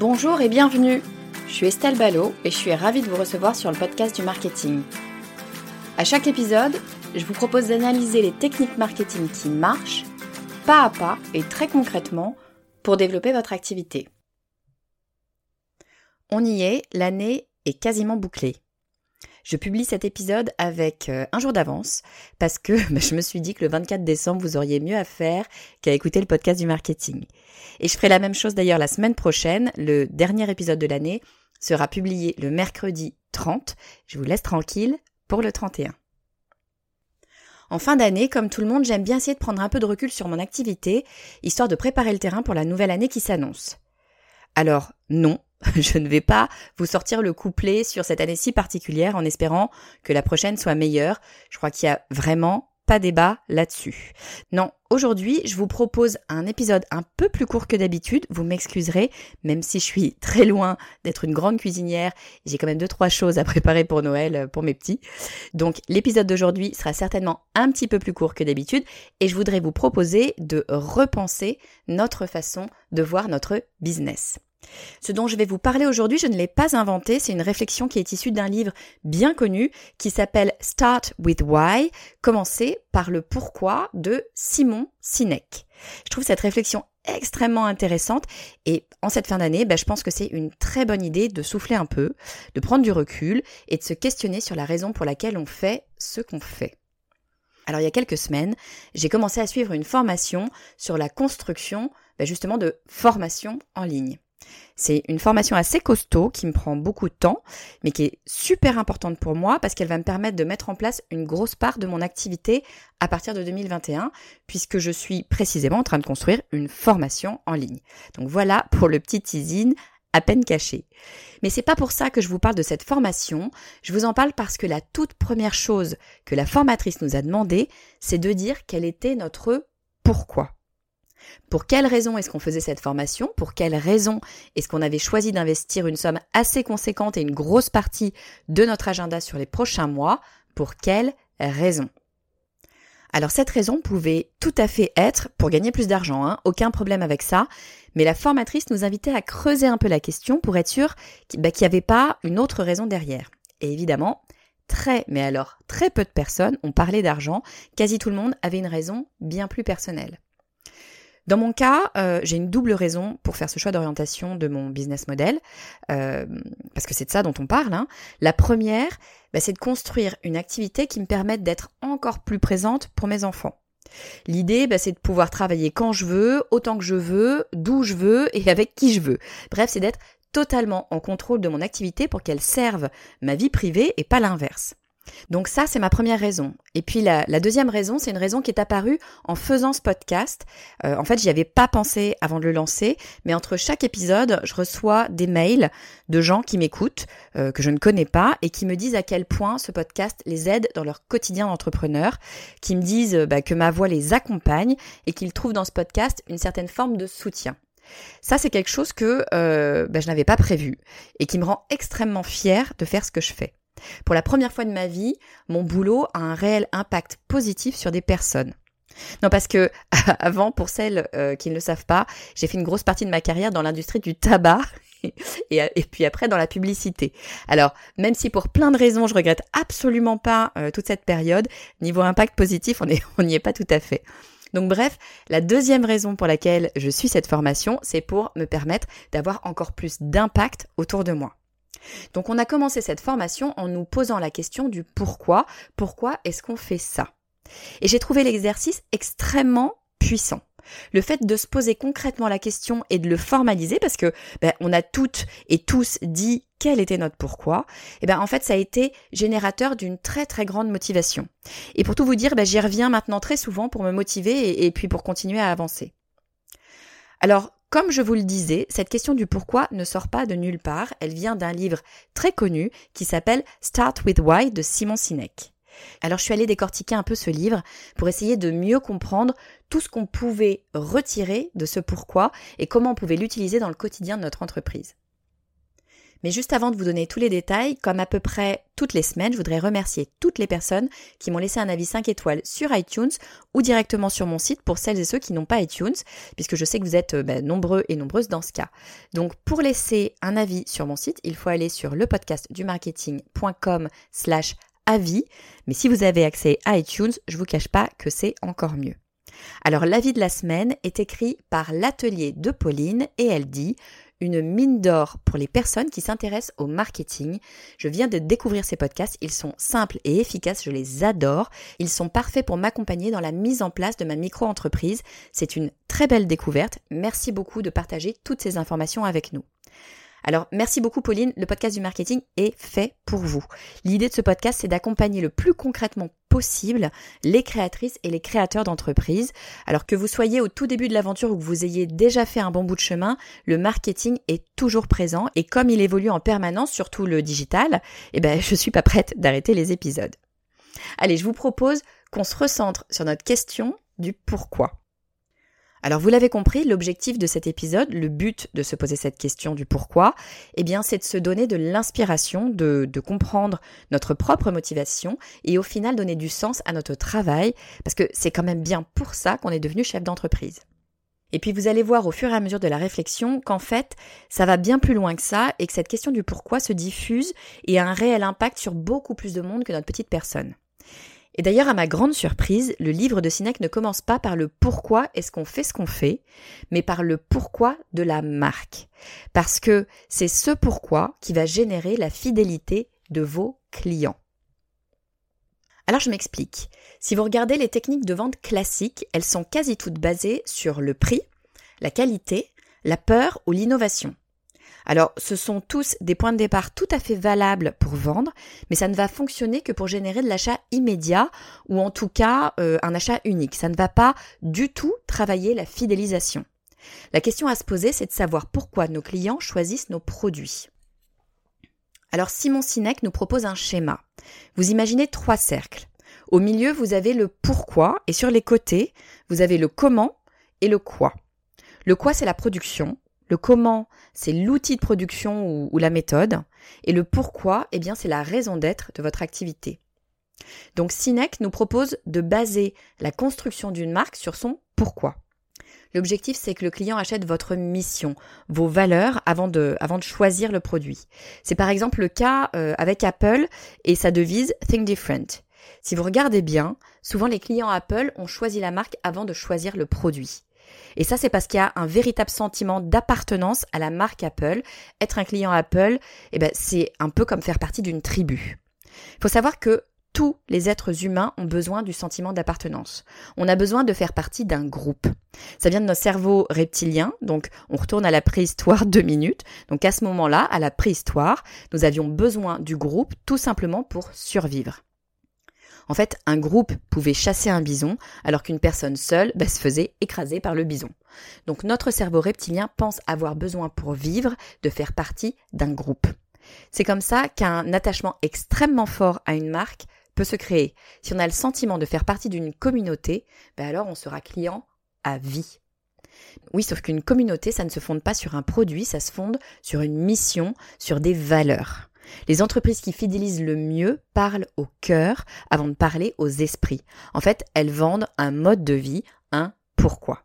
Bonjour et bienvenue. Je suis Estelle Ballot et je suis ravie de vous recevoir sur le podcast du marketing. À chaque épisode, je vous propose d'analyser les techniques marketing qui marchent, pas à pas et très concrètement, pour développer votre activité. On y est, l'année est quasiment bouclée. Je publie cet épisode avec euh, un jour d'avance parce que bah, je me suis dit que le 24 décembre, vous auriez mieux à faire qu'à écouter le podcast du marketing. Et je ferai la même chose d'ailleurs la semaine prochaine. Le dernier épisode de l'année sera publié le mercredi 30. Je vous laisse tranquille pour le 31. En fin d'année, comme tout le monde, j'aime bien essayer de prendre un peu de recul sur mon activité, histoire de préparer le terrain pour la nouvelle année qui s'annonce. Alors, non, je ne vais pas vous sortir le couplet sur cette année si particulière en espérant que la prochaine soit meilleure. Je crois qu'il y a vraiment pas débat là-dessus. Non, aujourd'hui, je vous propose un épisode un peu plus court que d'habitude. Vous m'excuserez, même si je suis très loin d'être une grande cuisinière, j'ai quand même deux trois choses à préparer pour Noël euh, pour mes petits. Donc, l'épisode d'aujourd'hui sera certainement un petit peu plus court que d'habitude et je voudrais vous proposer de repenser notre façon de voir notre business. Ce dont je vais vous parler aujourd'hui, je ne l'ai pas inventé, c'est une réflexion qui est issue d'un livre bien connu qui s'appelle Start with Why, commencer par le pourquoi de Simon Sinek. Je trouve cette réflexion extrêmement intéressante et en cette fin d'année, ben, je pense que c'est une très bonne idée de souffler un peu, de prendre du recul et de se questionner sur la raison pour laquelle on fait ce qu'on fait. Alors il y a quelques semaines, j'ai commencé à suivre une formation sur la construction ben, justement de formation en ligne. C'est une formation assez costaud qui me prend beaucoup de temps, mais qui est super importante pour moi parce qu'elle va me permettre de mettre en place une grosse part de mon activité à partir de 2021, puisque je suis précisément en train de construire une formation en ligne. Donc voilà pour le petit teasing à peine caché. Mais c'est pas pour ça que je vous parle de cette formation, je vous en parle parce que la toute première chose que la formatrice nous a demandé, c'est de dire quel était notre pourquoi. Pour quelles raisons est-ce qu'on faisait cette formation? Pour quelles raisons est-ce qu'on avait choisi d'investir une somme assez conséquente et une grosse partie de notre agenda sur les prochains mois? Pour quelles raisons alors cette raison pouvait tout à fait être pour gagner plus d'argent, hein, aucun problème avec ça, mais la formatrice nous invitait à creuser un peu la question pour être sûr bah, qu'il n'y avait pas une autre raison derrière. Et évidemment, très, mais alors très peu de personnes ont parlé d'argent, quasi tout le monde avait une raison bien plus personnelle. Dans mon cas, euh, j'ai une double raison pour faire ce choix d'orientation de mon business model, euh, parce que c'est de ça dont on parle. Hein. La première, bah, c'est de construire une activité qui me permette d'être encore plus présente pour mes enfants. L'idée, bah, c'est de pouvoir travailler quand je veux, autant que je veux, d'où je veux et avec qui je veux. Bref, c'est d'être totalement en contrôle de mon activité pour qu'elle serve ma vie privée et pas l'inverse. Donc ça, c'est ma première raison. Et puis la, deuxième raison, c'est une raison qui est apparue en faisant ce podcast. Euh, en fait, j'y avais pas pensé avant de le lancer, mais entre chaque épisode, je reçois des mails de gens qui m'écoutent, euh, que je ne connais pas, et qui me disent à quel point ce podcast les aide dans leur quotidien d'entrepreneur, qui me disent bah, que ma voix les accompagne et qu'ils trouvent dans ce podcast une certaine forme de soutien. Ça, c'est quelque chose que euh, bah, je n'avais pas prévu et qui me rend extrêmement fière de faire ce que je fais. Pour la première fois de ma vie, mon boulot a un réel impact positif sur des personnes. Non, parce que avant, pour celles euh, qui ne le savent pas, j'ai fait une grosse partie de ma carrière dans l'industrie du tabac et, puis après dans la publicité. Alors, même si pour plein de raisons, je regrette absolument pas euh, toute cette période, niveau impact positif, on n'y est pas tout à fait. Donc bref, la deuxième raison pour laquelle je suis cette formation, c'est pour me permettre d'avoir encore plus d'impact autour de moi. Donc on a commencé cette formation en nous posant la question du pourquoi, pourquoi est-ce qu'on fait ça? Et j'ai trouvé l'exercice extrêmement puissant. Le fait de se poser concrètement la question et de le formaliser, parce que ben, on a toutes et tous dit quel était notre pourquoi, et ben en fait ça a été générateur d'une très très grande motivation. Et pour tout vous dire, ben, j'y reviens maintenant très souvent pour me motiver et, et puis pour continuer à avancer. Alors comme je vous le disais, cette question du pourquoi ne sort pas de nulle part, elle vient d'un livre très connu qui s'appelle Start with Why de Simon Sinek. Alors je suis allée décortiquer un peu ce livre pour essayer de mieux comprendre tout ce qu'on pouvait retirer de ce pourquoi et comment on pouvait l'utiliser dans le quotidien de notre entreprise. Mais juste avant de vous donner tous les détails, comme à peu près toutes les semaines, je voudrais remercier toutes les personnes qui m'ont laissé un avis 5 étoiles sur iTunes ou directement sur mon site pour celles et ceux qui n'ont pas iTunes, puisque je sais que vous êtes euh, ben, nombreux et nombreuses dans ce cas. Donc pour laisser un avis sur mon site, il faut aller sur le podcast du marketing.com slash avis, mais si vous avez accès à iTunes, je vous cache pas que c'est encore mieux. Alors l'avis de la semaine est écrit par l'atelier de Pauline et elle dit une mine d'or pour les personnes qui s'intéressent au marketing. Je viens de découvrir ces podcasts, ils sont simples et efficaces, je les adore. Ils sont parfaits pour m'accompagner dans la mise en place de ma micro-entreprise. C'est une très belle découverte. Merci beaucoup de partager toutes ces informations avec nous. Alors, merci beaucoup Pauline, le podcast du marketing est fait pour vous. L'idée de ce podcast, c'est d'accompagner le plus concrètement possible les créatrices et les créateurs d'entreprises. Alors que vous soyez au tout début de l'aventure ou que vous ayez déjà fait un bon bout de chemin, le marketing est toujours présent et comme il évolue en permanence, surtout le digital, eh ben, je suis pas prête d'arrêter les épisodes. Allez, je vous propose qu'on se recentre sur notre question du pourquoi. Alors vous l'avez compris, l'objectif de cet épisode, le but de se poser cette question du pourquoi, eh bien c'est de se donner de l'inspiration, de, comprendre notre propre motivation et au final donner du sens à notre travail, parce que c'est quand même bien pour ça qu'on est devenu chef d'entreprise. Et puis vous allez voir au fur et à mesure de la réflexion qu'en fait, ça va bien plus loin que ça et que cette question du pourquoi se diffuse et a un réel impact sur beaucoup plus de monde que notre petite personne. Et d'ailleurs, à ma grande surprise, le livre de Sinek ne commence pas par le pourquoi est-ce qu'on fait ce qu'on fait, mais par le pourquoi de la marque. Parce que c'est ce pourquoi qui va générer la fidélité de vos clients. Alors je m'explique. Si vous regardez les techniques de vente classiques, elles sont quasi toutes basées sur le prix, la qualité, la peur ou l'innovation. Alors, ce sont tous des points de départ tout à fait valables pour vendre, mais ça ne va fonctionner que pour générer de l'achat immédiat ou en tout cas euh, un achat unique. Ça ne va pas du tout travailler la fidélisation. La question à se poser, c'est de savoir pourquoi nos clients choisissent nos produits. Alors Simon Sinek nous propose un schéma. Vous imaginez trois cercles. Au milieu, vous avez le pourquoi et sur les côtés, vous avez le comment et le quoi. Le quoi, c'est la production. Le comment, c'est l'outil de production ou, la méthode. Et le pourquoi, eh bien, c'est la raison d'être de votre activité. Donc, Sinek nous propose de baser la construction d'une marque sur son pourquoi. L'objectif, c'est que le client achète votre mission, vos valeurs avant de, avant de choisir le produit. C'est par exemple le cas euh, avec Apple et sa devise Think Different. Si vous regardez bien, souvent les clients Apple ont choisi la marque avant de choisir le produit. Et ça, c'est parce qu'il y a un véritable sentiment d'appartenance à la marque Apple. Être un client Apple, eh ben, c'est un peu comme faire partie d'une tribu. Il faut savoir que tous les êtres humains ont besoin du sentiment d'appartenance. On a besoin de faire partie d'un groupe. Ça vient de notre cerveau reptilien, donc on retourne à la préhistoire deux minutes. Donc à ce moment-là, à la préhistoire, nous avions besoin du groupe tout simplement pour survivre. En fait, un groupe pouvait chasser un bison, alors qu'une personne seule bah, se faisait écraser par le bison. Donc notre cerveau reptilien pense avoir besoin pour vivre de faire partie d'un groupe. C'est comme ça qu'un attachement extrêmement fort à une marque peut se créer. Si on a le sentiment de faire partie d'une communauté, bah, alors on sera client à vie. Oui, sauf qu'une communauté, ça ne se fonde pas sur un produit, ça se fonde sur une mission, sur des valeurs. Les entreprises qui fidélisent le mieux parlent au cœur avant de parler aux esprits. En fait, elles vendent un mode de vie, un pourquoi.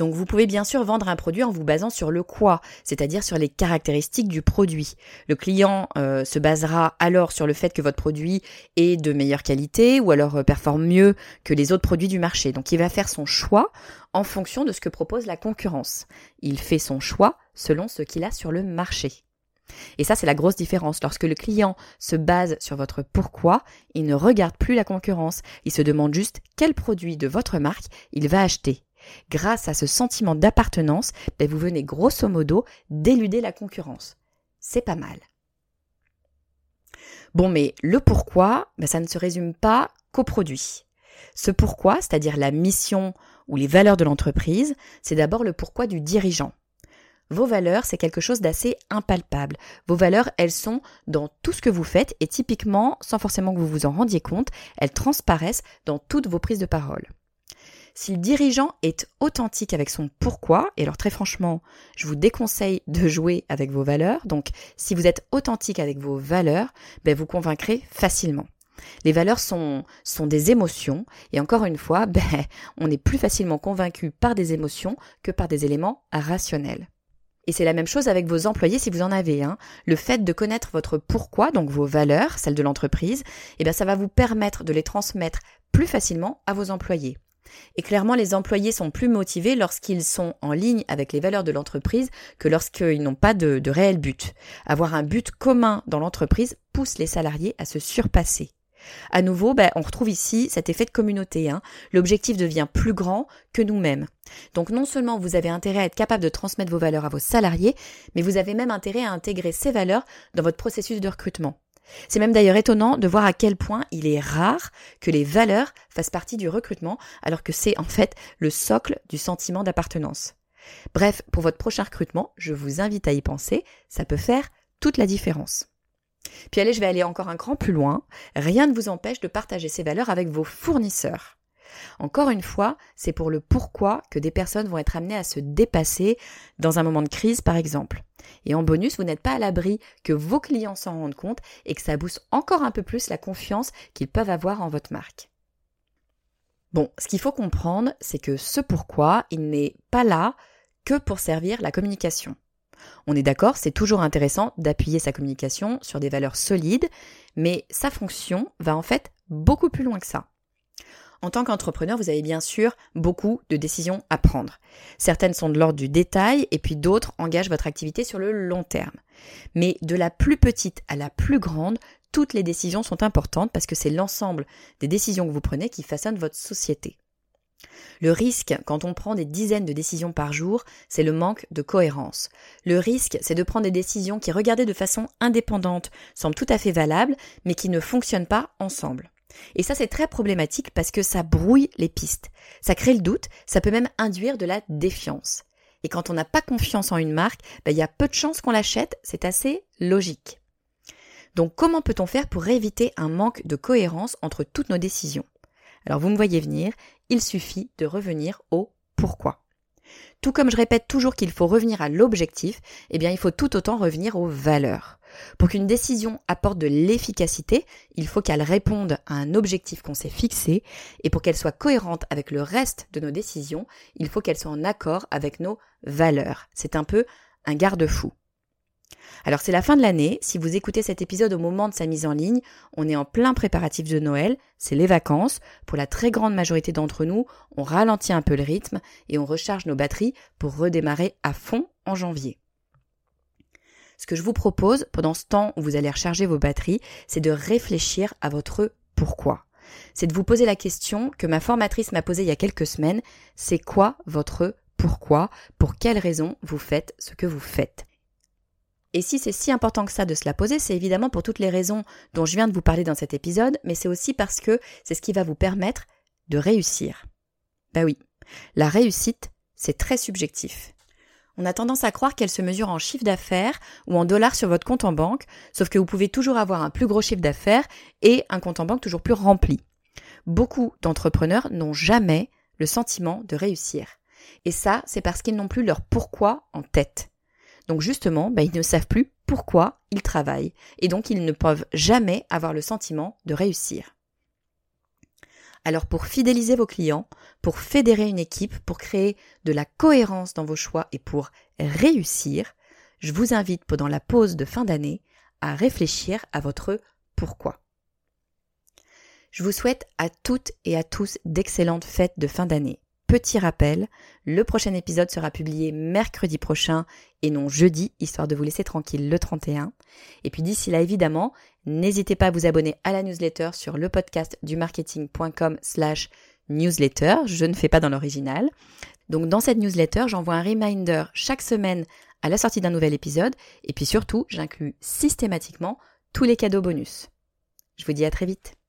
Donc vous pouvez bien sûr vendre un produit en vous basant sur le quoi, c'est-à-dire sur les caractéristiques du produit. Le client euh, se basera alors sur le fait que votre produit est de meilleure qualité ou alors euh, performe mieux que les autres produits du marché. Donc il va faire son choix en fonction de ce que propose la concurrence. Il fait son choix selon ce qu'il a sur le marché. Et ça, c'est la grosse différence. Lorsque le client se base sur votre pourquoi, il ne regarde plus la concurrence. Il se demande juste quel produit de votre marque il va acheter. Grâce à ce sentiment d'appartenance, ben, vous venez grosso modo d'éluder la concurrence. C'est pas mal. Bon, mais le pourquoi, ben, ça ne se résume pas qu'au produit. Ce pourquoi, c'est-à-dire la mission ou les valeurs de l'entreprise, c'est d'abord le pourquoi du dirigeant. Vos valeurs, c'est quelque chose d'assez impalpable. Vos valeurs, elles sont dans tout ce que vous faites et typiquement, sans forcément que vous vous en rendiez compte, elles transparaissent dans toutes vos prises de parole. Si le dirigeant est authentique avec son pourquoi, et alors très franchement, je vous déconseille de jouer avec vos valeurs, donc si vous êtes authentique avec vos valeurs, ben vous convaincrez facilement. Les valeurs sont, des émotions, et encore une fois, ben, on est plus facilement convaincu par des émotions que par des éléments rationnels. Et c'est la même chose avec vos employés si vous en avez. Hein. Le fait de connaître votre pourquoi, donc vos valeurs, celles de l'entreprise, eh bien ça va vous permettre de les transmettre plus facilement à vos employés. Et clairement, les employés sont plus motivés lorsqu'ils sont en ligne avec les valeurs de l'entreprise que lorsqu'ils n'ont pas de réel but. Avoir un but commun dans l'entreprise pousse les salariés à se surpasser. À nouveau, ben, on retrouve ici cet effet de communauté. Hein. L'objectif devient plus grand que nous-mêmes. Donc non seulement vous avez intérêt à être capable de transmettre vos valeurs à vos salariés, mais vous avez même intérêt à intégrer ces valeurs dans votre processus de recrutement. C'est même d'ailleurs étonnant de voir à quel point il est rare que les valeurs fassent partie du recrutement, alors que c'est en fait le socle du sentiment d'appartenance. Bref, pour votre prochain recrutement, je vous invite à y penser, ça peut faire toute la différence. Puis allez, je vais aller encore un cran plus loin. Rien ne vous empêche de partager ces valeurs avec vos fournisseurs. Encore une fois, c'est pour le pourquoi que des personnes vont être amenées à se dépasser dans un moment de crise, par exemple. Et en bonus, vous n'êtes pas à l'abri que vos clients s'en rendent compte et que ça booste encore un peu plus la confiance qu'ils peuvent avoir en votre marque. Bon, ce qu'il faut comprendre, c'est que ce pourquoi, il n'est pas là que pour servir la communication. On est d'accord, c'est toujours intéressant d'appuyer sa communication sur des valeurs solides, mais sa fonction va en fait beaucoup plus loin que ça. En tant qu'entrepreneur, vous avez bien sûr beaucoup de décisions à prendre. Certaines sont de l'ordre du détail et puis d'autres engagent votre activité sur le long terme. Mais de la plus petite à la plus grande, toutes les décisions sont importantes parce que c'est l'ensemble des décisions que vous prenez qui façonnent votre société. Le risque, quand on prend des dizaines de décisions par jour, c'est le manque de cohérence. Le risque, c'est de prendre des décisions qui, regardées de façon indépendante, semblent tout à fait valables, mais qui ne fonctionnent pas ensemble. Et ça, c'est très problématique parce que ça brouille les pistes. Ça crée le doute, ça peut même induire de la défiance. Et quand on n'a pas confiance en une marque, ben, il y a peu de chances qu'on l'achète, c'est assez logique. Donc comment peut-on faire pour éviter un manque de cohérence entre toutes nos décisions? Alors vous me voyez venir, il suffit de revenir au pourquoi. Tout comme je répète toujours qu'il faut revenir à l'objectif, eh bien il faut tout autant revenir aux valeurs. Pour qu'une décision apporte de l'efficacité, il faut qu'elle réponde à un objectif qu'on s'est fixé, et pour qu'elle soit cohérente avec le reste de nos décisions, il faut qu'elle soit en accord avec nos valeurs. C'est un peu un garde-fou. Alors c'est la fin de l'année, si vous écoutez cet épisode au moment de sa mise en ligne, on est en plein préparatif de Noël, c'est les vacances, pour la très grande majorité d'entre nous, on ralentit un peu le rythme et on recharge nos batteries pour redémarrer à fond en janvier. Ce que je vous propose pendant ce temps où vous allez recharger vos batteries, c'est de réfléchir à votre pourquoi. C'est de vous poser la question que ma formatrice m'a posée il y a quelques semaines, c'est quoi votre pourquoi? Pour quelles raisons vous faites ce que vous faites? Et si c'est si important que ça de se la poser, c'est évidemment pour toutes les raisons dont je viens de vous parler dans cet épisode, mais c'est aussi parce que c'est ce qui va vous permettre de réussir. Bah oui, la réussite, c'est très subjectif. On a tendance à croire qu'elle se mesure en chiffre d'affaires ou en dollars sur votre compte en banque, sauf que vous pouvez toujours avoir un plus gros chiffre d'affaires et un compte en banque toujours plus rempli. Beaucoup d'entrepreneurs n'ont jamais le sentiment de réussir. Et ça, c'est parce qu'ils n'ont plus leur pourquoi en tête. Donc justement, bah, ils ne savent plus pourquoi ils travaillent et donc ils ne peuvent jamais avoir le sentiment de réussir. Alors pour fidéliser vos clients, pour fédérer une équipe, pour créer de la cohérence dans vos choix et pour réussir, je vous invite pendant la pause de fin d'année à réfléchir à votre pourquoi. Je vous souhaite à toutes et à tous d'excellentes fêtes de fin d'année. Petit rappel, le prochain épisode sera publié mercredi prochain et non jeudi, histoire de vous laisser tranquille le 31. Et puis d'ici là, évidemment, n'hésitez pas à vous abonner à la newsletter sur le podcast du marketing.com slash newsletter. Je ne fais pas dans l'original. Donc dans cette newsletter, j'envoie un reminder chaque semaine à la sortie d'un nouvel épisode. Et puis surtout, j'inclus systématiquement tous les cadeaux bonus. Je vous dis à très vite.